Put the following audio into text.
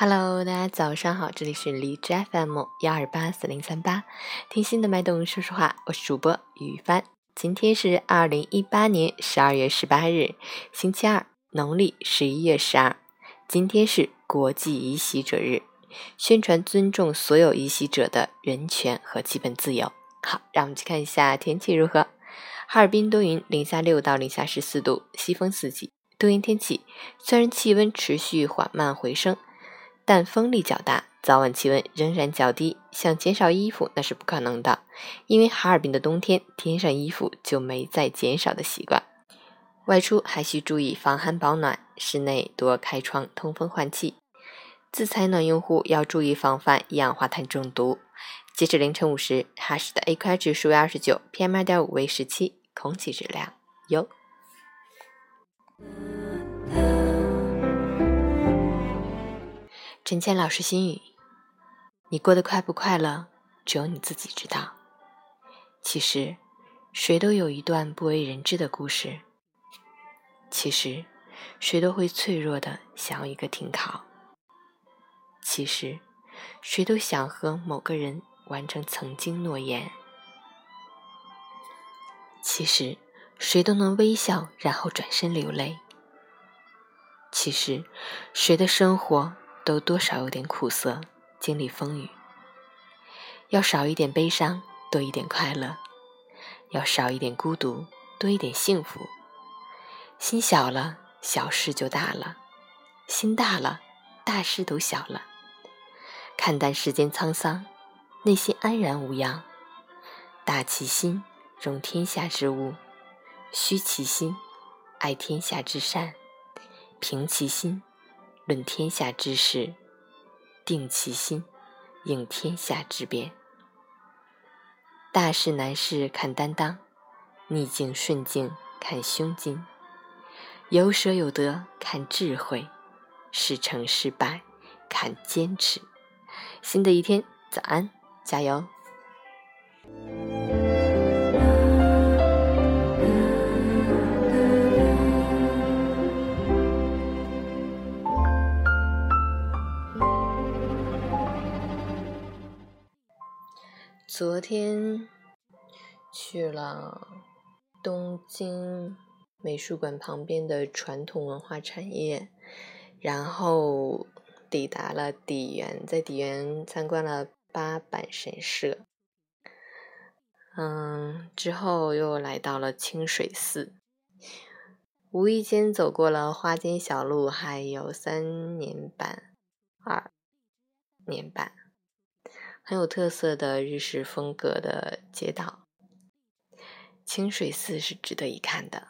Hello，大家早上好，这里是荔枝 FM 幺二八四零三八，听心的脉动说说话，我是主播雨帆。今天是二零一八年十二月十八日，星期二，农历十一月十二。今天是国际遗袭者日，宣传尊重所有遗袭者的人权和基本自由。好，让我们去看一下天气如何。哈尔滨多云，零下六到零下十四度，西风四级，多云天气。虽然气温持续缓慢回升。但风力较大，早晚气温仍然较低，想减少衣服那是不可能的，因为哈尔滨的冬天添上衣服就没再减少的习惯。外出还需注意防寒保暖，室内多开窗通风换气。自采暖用户要注意防范一氧化碳中毒。截至凌晨五时，哈市的 AQI 指数为二十九，PM 二点五为十七，空气质量优。陈谦老师心语：你过得快不快乐，只有你自己知道。其实，谁都有一段不为人知的故事。其实，谁都会脆弱的想要一个停靠。其实，谁都想和某个人完成曾经诺言。其实，谁都能微笑，然后转身流泪。其实，谁的生活？都多少有点苦涩，经历风雨，要少一点悲伤，多一点快乐；要少一点孤独，多一点幸福。心小了，小事就大了；心大了，大事都小了。看淡世间沧桑，内心安然无恙。大其心，容天下之物；虚其心，爱天下之善；平其心。论天下之事，定其心，应天下之变。大事难事看担当，逆境顺境看胸襟，有舍有得看智慧，事成事败看坚持。新的一天，早安，加油！昨天去了东京美术馆旁边的传统文化产业，然后抵达了底园，在底园参观了八坂神社。嗯，之后又来到了清水寺，无意间走过了花间小路，还有三年半，二年半。很有特色的日式风格的街道，清水寺是值得一看的。